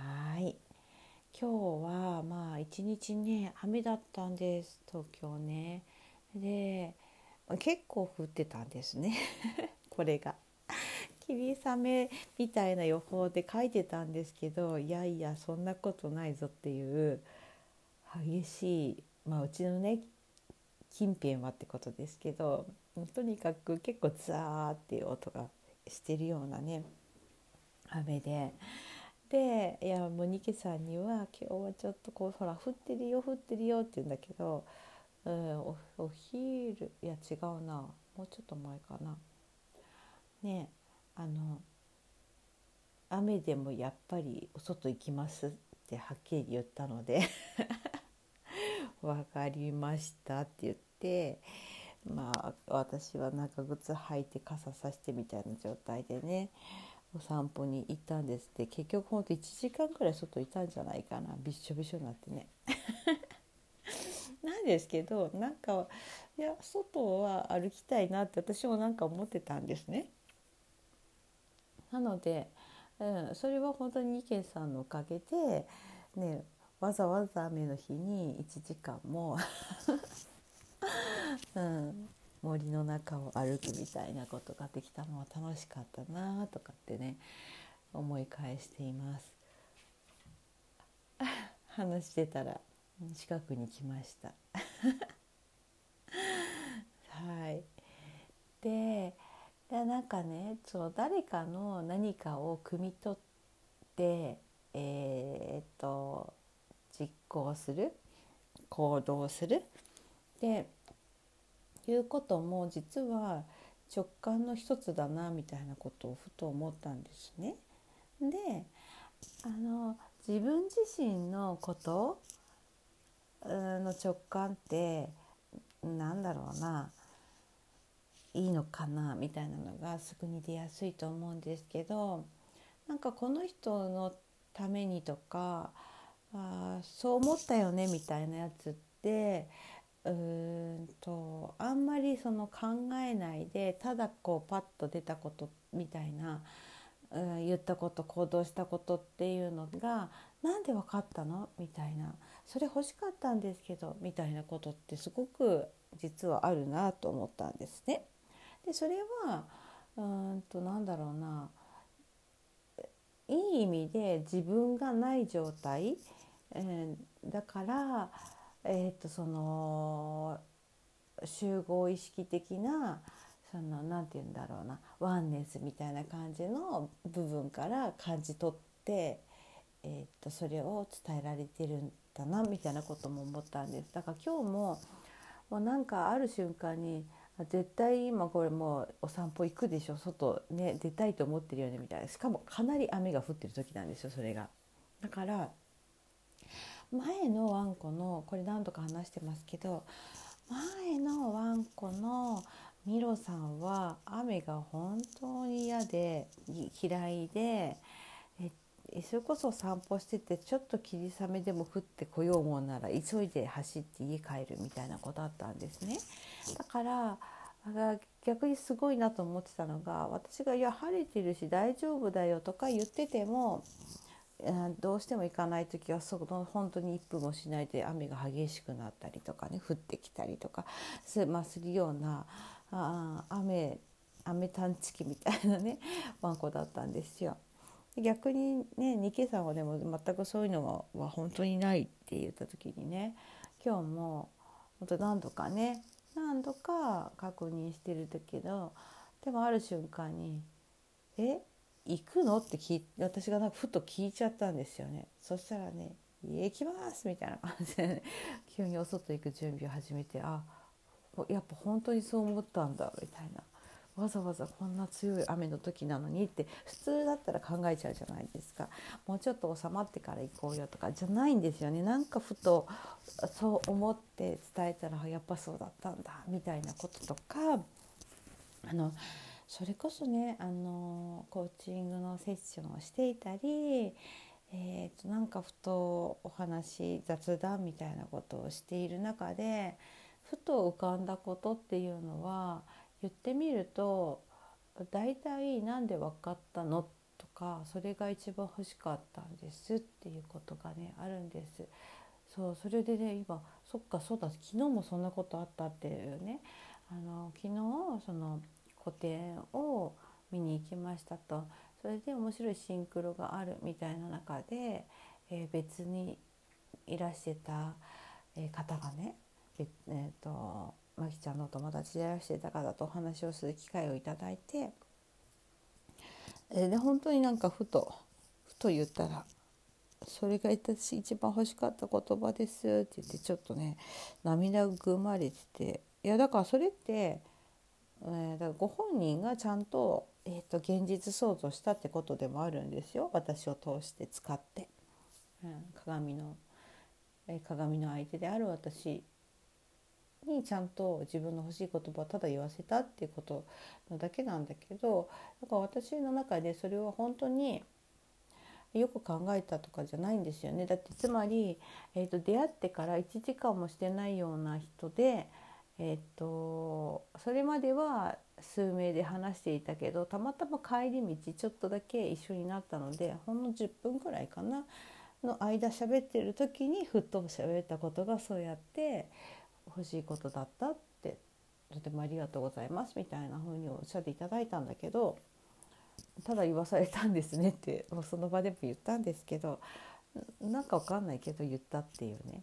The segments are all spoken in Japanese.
はい。今日はまあ一日ね雨だったんです東京ね。で結構降ってたんですね。これが。霧雨みたいな予報で書いてたんですけどいやいやそんなことないぞっていう激しいまあうちのね近辺はってことですけどとにかく結構ザーっていう音がしてるようなね雨で。でいやもうニケさんには「今日はちょっとこうほら降ってるよ降ってるよ」って言うんだけど、うん、おお昼いや違うなもうちょっと前かな。ねあの雨でもやっぱりお外行きますってはっきり言ったので 分かりましたって言ってまあ私は長靴履いて傘さしてみたいな状態でねお散歩に行ったんですって結局ほんと1時間くらい外いたんじゃないかなびっしょびしょになってね。なんですけどなんかいや外は歩きたいなって私もなんか思ってたんですね。なので、うん、それは本当に二軒さんのおかげで、ね、わざわざ雨の日に1時間も うん、森の中を歩くみたいなことができたのは楽しかったなとかってね思い返しています。話してたら近くに来ました。はい。でなんかねその誰かの何かを汲み取ってえー、っと実行する行動する。でいうことも実は直感の一つだなみたいなことをふと思ったんですね。であの自分自身のことの直感ってなんだろうないいのかなみたいなのがすぐに出やすいと思うんですけどなんかこの人のためにとかあそう思ったよねみたいなやつってうんとあんまりその考えないでただこうパッと出たことみたいな、うん、言ったこと行動したことっていうのが何で分かったの？みたいな。それ欲しかったんですけどみたいなことってすごく実はあるなと思ったんですね。でそれはうんとなんだろうな。いい意味で自分がない状態、えー、だからえー、とその集合意識的なその何て言うんだろうなワンネスみたいな感じの部分から感じ取って、えー、とそれを伝えられてるんだなみたいなことも思ったんです。だから今日ももうなんかある瞬間に絶対今これもうお散歩行くでしょ外ね出たいと思ってるよねみたいなしかもかなり雨が降ってる時なんですよそれが。だから前のワンコのこれ何度か話してますけど前のワンコのミロさんは雨が本当に嫌で嫌いでそれこそ散歩しててちょっと霧雨でも降ってこようもんなら急いで走って家帰るみたいなことあったんですね。だから逆にすごいなと思ってたのが私が「いや晴れてるし大丈夫だよ」とか言っててもどうしても行かない時はその本当に1分もしないで雨が激しくなったりとかね降ってきたりとかす,、まあ、するようなあ雨雨探知機みたいなね ワンコだったんですよ。逆にねニケさんはでも全くそういうのは本当にないって言った時にね今日も本当何度かね何度か確認してるんだけどでもある瞬間に「え？行くの?」って聞私がなんかふと聞いちゃったんですよね。そしたらね「行きます!」みたいな感じで、ね、急にお外行く準備を始めてあやっぱ本当にそう思ったんだみたいなわざわざこんな強い雨の時なのにって普通だったら考えちゃうじゃないですかもうちょっと収まってから行こうよとかじゃないんですよねなんかふとそう思って伝えたらやっぱそうだったんだみたいなこととかあのそれこそねあのコーチングのセッションをしていたりえーと、なんかふとお話雑談みたいなことをしている中でふと浮かんだことっていうのは言ってみると大体何で分かったのとかそれが一番欲しかったんですっていうことがねあるんです。そうそれでね今そっかそうだ昨日もそんなことあったっていうねあの昨日その個展を見に行きましたと。それで面白いシンクロがあるみたいな中で、えー、別にいらしてた、方がねえーと、まきちゃんのお友達でいらしてた方とお話をする機会をいただいて、えー、で本当になんかふとふと言ったら「それが私一番欲しかった言葉です」って言ってちょっとね涙ぐまれてていやだからそれって、えー、だからご本人がちゃんとえーと、現実想像したってことでもあるんですよ。私を通して使って、うん、鏡の、えー、鏡の相手である私にちゃんと自分の欲しい言葉をただ言わせたっていうことのだけなんだけどだから私の中でそれは本当によく考えたとかじゃないんですよね。だってつまり、えーと出会ってから1時間もしてないような人で、えーと、それまでは数名で話していたけどたまたま帰り道ちょっとだけ一緒になったのでほんの10分くらいかなの間喋ってる時にふっと喋ったことがそうやって欲しいことだったってとてもありがとうございますみたいな風におっしゃっていただいたんだけどただ言わされたんですねってもうその場でも言ったんですけどなんかわかんないけど言ったっていうね。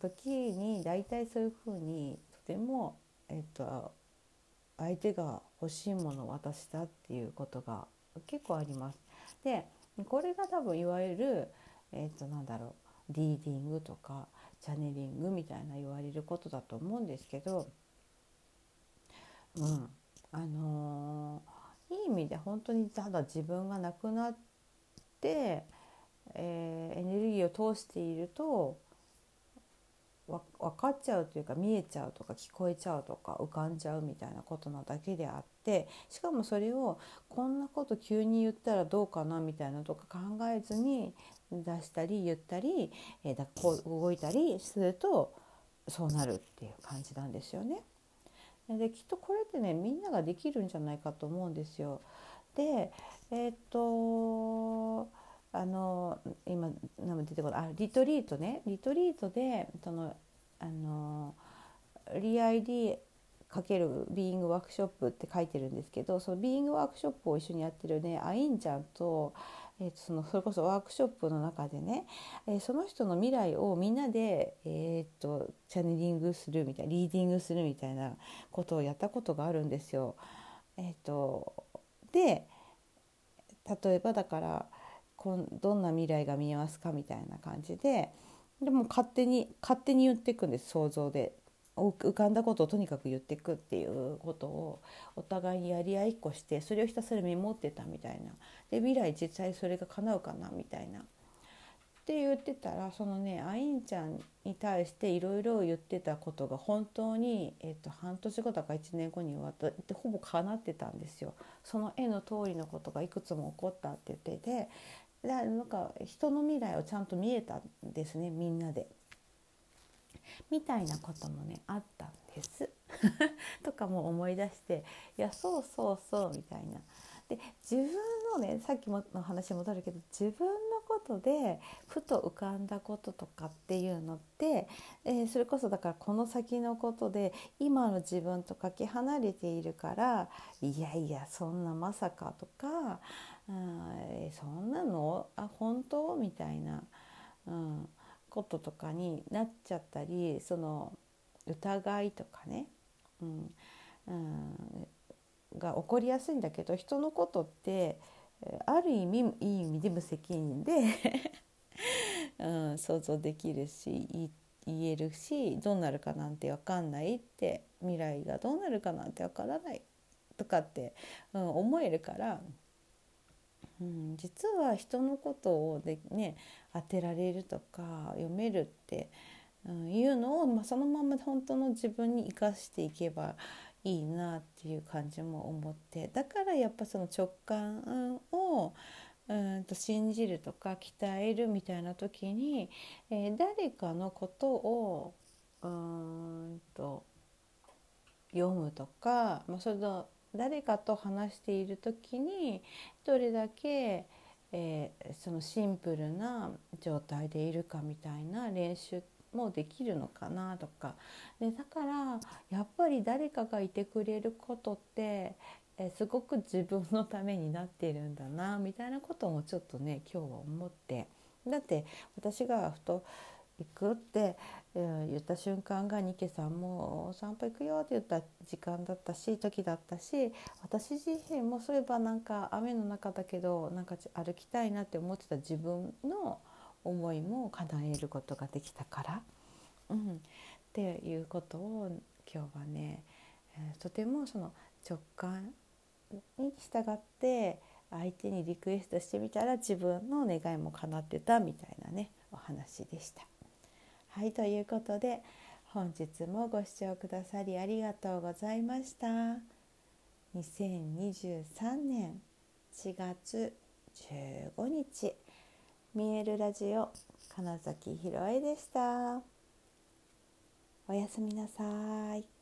時に大体そういう風にても、えっと、相手が欲しいものを渡したっていうことが結構あります。でこれが多分いわゆる、えっと、なんだろうリーディングとかチャネリングみたいな言われることだと思うんですけど、うんあのー、いい意味で本当にただ自分がなくなって、えー、エネルギーを通していると分かっちゃうというか見えちゃうとか聞こえちゃうとか浮かんじゃうみたいなことなだけであってしかもそれをこんなこと急に言ったらどうかなみたいなとか考えずに出したり言ったり、えー、だこう動いたりするとそうなるっていう感じなんですよね。できっとこれってねみんなができるんじゃないかと思うんですよ。でえー、っとあの今名前出てこないあリトリートねリトリートでそのあのリ ID かけるビーイングワークショップって書いてるんですけどそのビーイングワークショップを一緒にやってるねアインちゃんと,、えー、とそのそれこそワークショップの中でね、えー、その人の未来をみんなで、えーと、チャネリングするみたいなリーディングするみたいなことをやったことがあるんですよ。えーとで例えばだからこんどんな未来が見えますか？みたいな感じででも勝手に勝手に言っていくんです想像で。浮かんだことをとにかく言っていくっていうことをお互いにやり合いっこしてそれをひたすらメモってたみたいな。で未来実際それが叶うかなみたいな。って言ってたらそのねアインちゃんに対していろいろ言ってたことが本当に、えっと、半年後だか1年後に終わってほぼ叶ってたんですよ。その絵の通りのことがいくつも起こったって言っててだなんか人の未来をちゃんと見えたんですねみんなで。みたいなこともねあったんです とかも思い出していやそうそうそうみたいな。で自分のねさっきの話戻るけど自分のことでふと浮かんだこととかっていうのって、えー、それこそだからこの先のことで今の自分とかけ離れているからいやいやそんなまさかとかそんなの？あ本当？みたいな、うん、こととかになっちゃったりその疑いとかね、うんうん、が起こりやすいんだけど人のことってある意味いい意味で無責任で うん、想像できるし言えるしどうなるかなんて分かんないって未来がどうなるかなんて分からないとかって、うん、思えるから、うん、実は人のことをで、ね、当てられるとか読めるって、うん、いうのを、まあ、そのまま本当の自分に生かしていけばいいなっていう感じも思ってだからやっぱその直感をうんと信じるとか鍛えるみたいな時に、えー、誰かのことをうんと読むとか、まあ、その誰かと話している時にどれだけ、えー、そのシンプルな状態でいるかみたいな練習もできるのかなとか。でだからやっぱり誰かがいてくれることってえすごく自分のためになっているんだなみたいなこともちょっとね今日は思って。だって私がふと行くって、言った瞬間がニケさんも「お散歩行くよ」って言った時間だったし時だったし私自身もそういえばなんか雨の中だけどなんか歩きたいなって思ってた自分の思いも叶えることができたから、うん、っていうことを今日はね、え、とてもその直感に従って相手にリクエストしてみたら自分の願いも叶ってたみたいなねお話でした。はいということで本日もご視聴くださりありがとうございました。2023年4月15日見えるラジオ金崎ひろえでした。おやすみなさい。